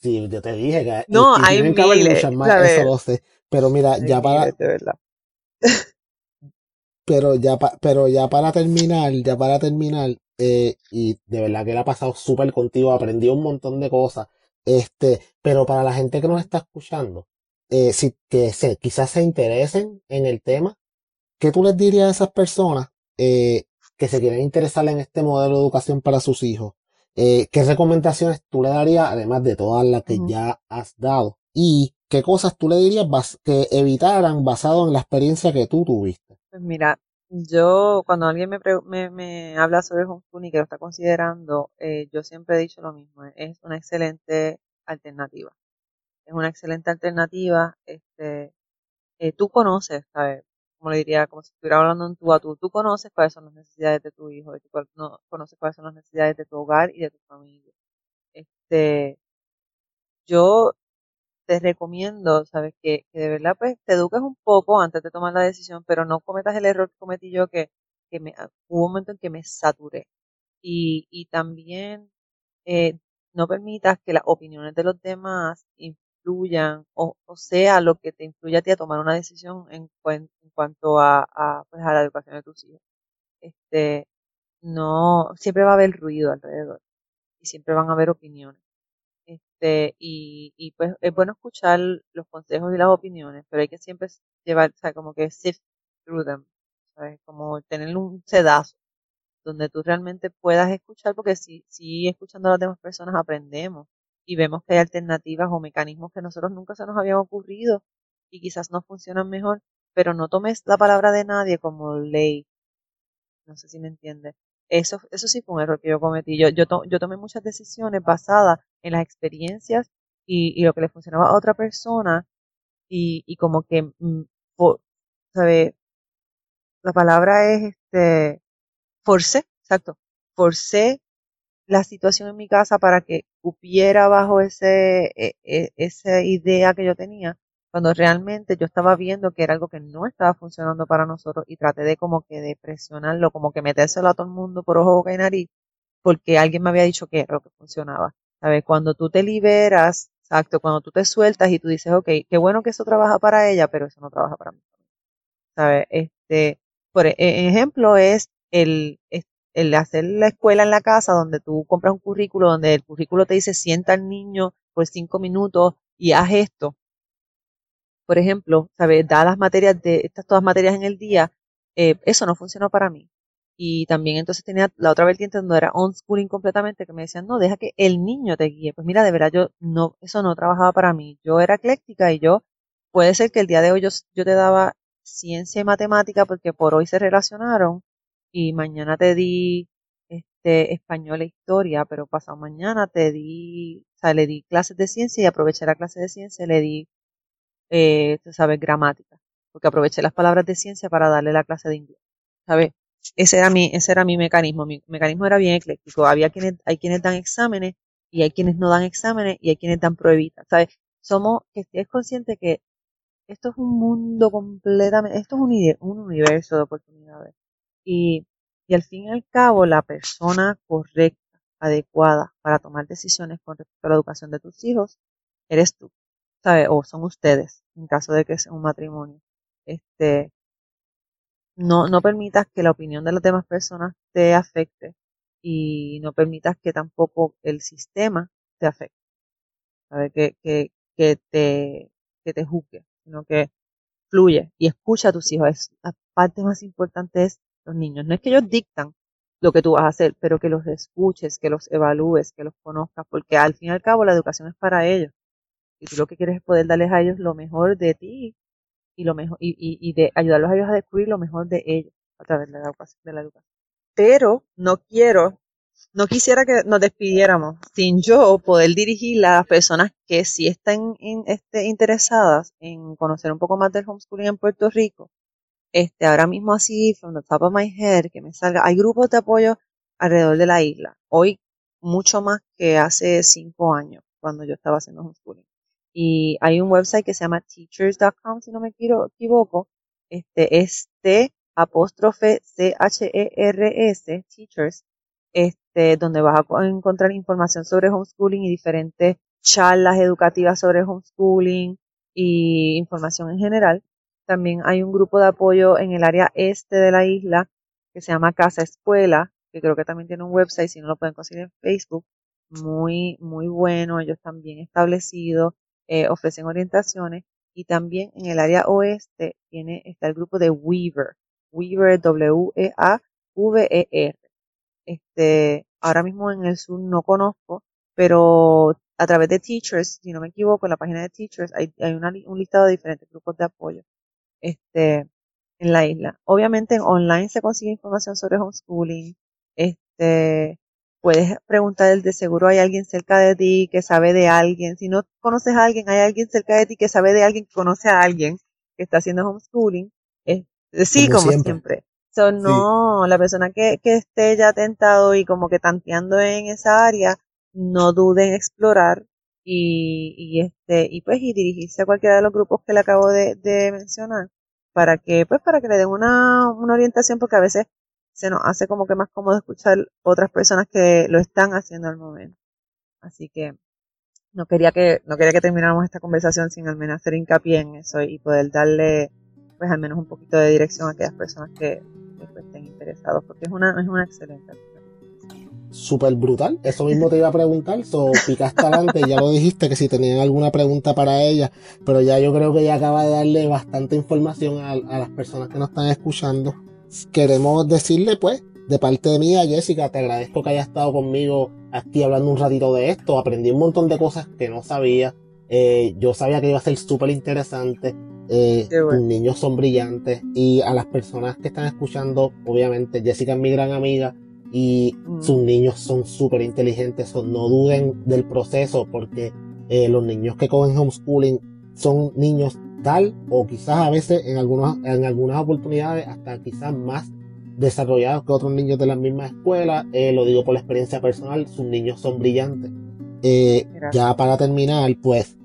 Sí, yo te dije que no, hay miles, más, eso lo sé. Pero mira, ya para pero ya pero ya para terminar, ya para terminar, eh, y de verdad que le ha pasado súper contigo, aprendí un montón de cosas. Este, pero para la gente que nos está escuchando, eh, si que se, quizás se interesen en el tema, ¿qué tú les dirías a esas personas eh, que se quieren interesar en este modelo de educación para sus hijos? Eh, ¿Qué recomendaciones tú le darías, además de todas las que ya has dado? ¿Y qué cosas tú le dirías que evitaran basado en la experiencia que tú tuviste? Pues mira, yo cuando alguien me, me, me habla sobre el homeschooling y que lo está considerando, eh, yo siempre he dicho lo mismo, es una excelente alternativa. Es una excelente alternativa. Este, eh, tú conoces, ¿sabes? Como le diría, como si estuviera hablando en tú a tú, tú conoces cuáles son las necesidades de tu hijo, y tú no, conoces cuáles son las necesidades de tu hogar y de tu familia. Este, yo te recomiendo, sabes, que, de verdad pues te eduques un poco antes de tomar la decisión, pero no cometas el error que cometí yo, que, que me, hubo un momento en que me saturé. Y, y también eh, no permitas que las opiniones de los demás influyan, o, sea, lo que te influya a ti a tomar una decisión en, en cuanto a, a, pues a la educación de tus hijos. Este, no, siempre va a haber ruido alrededor y siempre van a haber opiniones. Este, y, y pues es bueno escuchar los consejos y las opiniones, pero hay que siempre llevar, o sea, como que sift through them, ¿sabes? Como tener un sedazo donde tú realmente puedas escuchar, porque si, si escuchando a las demás personas aprendemos y vemos que hay alternativas o mecanismos que nosotros nunca se nos habían ocurrido y quizás no funcionan mejor, pero no tomes la palabra de nadie como ley. No sé si me entiendes. Eso, eso sí fue un error que yo cometí. Yo, yo, yo tomé muchas decisiones basadas en las experiencias y, y, lo que le funcionaba a otra persona y, y como que, mm, ¿sabe? La palabra es, este, forcé, exacto, forcé la situación en mi casa para que cupiera bajo ese, e, e, esa idea que yo tenía, cuando realmente yo estaba viendo que era algo que no estaba funcionando para nosotros y traté de como que de presionarlo, como que metérselo a todo el mundo por ojo, boca y nariz, porque alguien me había dicho que era lo que funcionaba. ¿Sabes? Cuando tú te liberas, exacto, cuando tú te sueltas y tú dices, ok, qué bueno que eso trabaja para ella, pero eso no trabaja para mí. ¿Sabes? Este, por e, ejemplo, es el, el hacer la escuela en la casa donde tú compras un currículo donde el currículo te dice sienta al niño por cinco minutos y haz esto. Por ejemplo, ¿sabes? Da las materias de estas todas materias en el día, eh, eso no funcionó para mí. Y también entonces tenía la otra vertiente donde era unschooling completamente, que me decían, no, deja que el niño te guíe. Pues mira, de verdad, yo no, eso no trabajaba para mí. Yo era ecléctica y yo, puede ser que el día de hoy yo, yo te daba ciencia y matemática porque por hoy se relacionaron, y mañana te di este español e historia, pero pasado mañana te di, o sea, le di clases de ciencia y aproveché la clase de ciencia y le di, eh, tú sabes, gramática, porque aproveché las palabras de ciencia para darle la clase de inglés, ¿sabes? Ese era mi, ese era mi mecanismo, mi mecanismo era bien ecléctico, había quienes, hay quienes dan exámenes y hay quienes no dan exámenes y hay quienes dan pruebitas, ¿sabes? Somos, que estés consciente que esto es un mundo completamente, esto es un, un universo de oportunidades y, y al fin y al cabo, la persona correcta, adecuada para tomar decisiones con respecto a la educación de tus hijos, eres tú, ¿sabes? O son ustedes, en caso de que sea un matrimonio. Este, no, no permitas que la opinión de las demás personas te afecte y no permitas que tampoco el sistema te afecte. ¿Sabes? Que, que, que te, que te juzgue, sino que fluye y escucha a tus hijos. Es, la parte más importante es los niños. No es que ellos dictan lo que tú vas a hacer, pero que los escuches, que los evalúes, que los conozcas, porque al fin y al cabo la educación es para ellos. Y tú lo que quieres es poder darles a ellos lo mejor de ti y lo mejor y, y, de ayudarlos a ellos a descubrir lo mejor de ellos a través de la educación. De la educación. Pero no quiero, no quisiera que nos despidiéramos sin yo poder dirigir a las personas que sí están este, interesadas en conocer un poco más del homeschooling en Puerto Rico este, ahora mismo así, from the top of my head, que me salga, hay grupos de apoyo alrededor de la isla. Hoy mucho más que hace cinco años, cuando yo estaba haciendo homeschooling. Y hay un website que se llama teachers.com, si no me equivoco. Este, este apóstrofe C-H-E-R-S, teachers, este, donde vas a encontrar información sobre homeschooling y diferentes charlas educativas sobre homeschooling y información en general. También hay un grupo de apoyo en el área este de la isla que se llama Casa Escuela, que creo que también tiene un website, si no lo pueden conseguir en Facebook. Muy, muy bueno, ellos también establecidos, eh, ofrecen orientaciones. Y también en el área oeste tiene, está el grupo de Weaver, Weaver, W-E-A-V-E-R. Este, ahora mismo en el sur no conozco, pero a través de Teachers, si no me equivoco, en la página de Teachers hay, hay un listado de diferentes grupos de apoyo este, en la isla. Obviamente en online se consigue información sobre homeschooling. Este, puedes preguntar de seguro hay alguien cerca de ti que sabe de alguien. Si no conoces a alguien, hay alguien cerca de ti que sabe de alguien que conoce a alguien que está haciendo homeschooling. sí, como, siempre. no, la persona que, que esté ya tentado y como que tanteando en esa área, no duden en explorar y, y este, y pues, y dirigirse a cualquiera de los grupos que le acabo de, mencionar para que, pues, para que le den una, una orientación, porque a veces se nos hace como que más cómodo escuchar otras personas que lo están haciendo al momento. Así que no quería que, no quería que termináramos esta conversación sin al menos hacer hincapié en eso y poder darle, pues, al menos un poquito de dirección a aquellas personas que, que pues, estén interesados, porque es una, es una excelente súper brutal. Eso mismo te iba a preguntar. So, picaste adelante, ya lo dijiste que si tenían alguna pregunta para ella, pero ya yo creo que ya acaba de darle bastante información a, las personas que nos están escuchando. Queremos decirle, pues, de parte de mí a Jessica, te agradezco que hayas estado conmigo aquí hablando un ratito de esto. Aprendí un montón de cosas que no sabía. Eh, yo sabía que iba a ser súper interesante. Eh, Tus niños son brillantes. Y a las personas que están escuchando, obviamente, Jessica es mi gran amiga y mm. sus niños son súper inteligentes, no duden del proceso porque eh, los niños que cogen homeschooling son niños tal o quizás a veces en algunas, en algunas oportunidades hasta quizás más desarrollados que otros niños de la misma escuela. Eh, lo digo por la experiencia personal, sus niños son brillantes. Eh, ya para terminar, pues,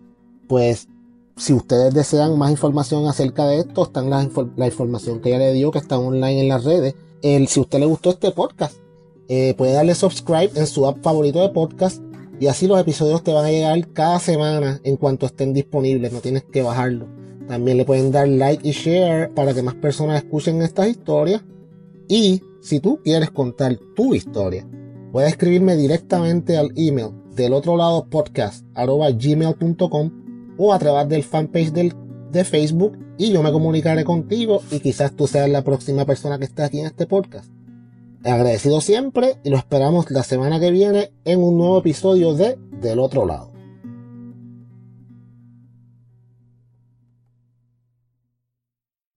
pues, si ustedes desean más información acerca de esto, están la, la información que ya le dio, que está online en las redes. El, si a usted le gustó este podcast, eh, puede darle subscribe en su app favorito de podcast y así los episodios te van a llegar cada semana en cuanto estén disponibles, no tienes que bajarlo. También le pueden dar like y share para que más personas escuchen estas historias. Y si tú quieres contar tu historia, puedes escribirme directamente al email del otro lado podcast gmail.com o a través del fanpage del, de Facebook y yo me comunicaré contigo y quizás tú seas la próxima persona que esté aquí en este podcast. Agradecido siempre y lo esperamos la semana que viene en un nuevo episodio de Del otro lado.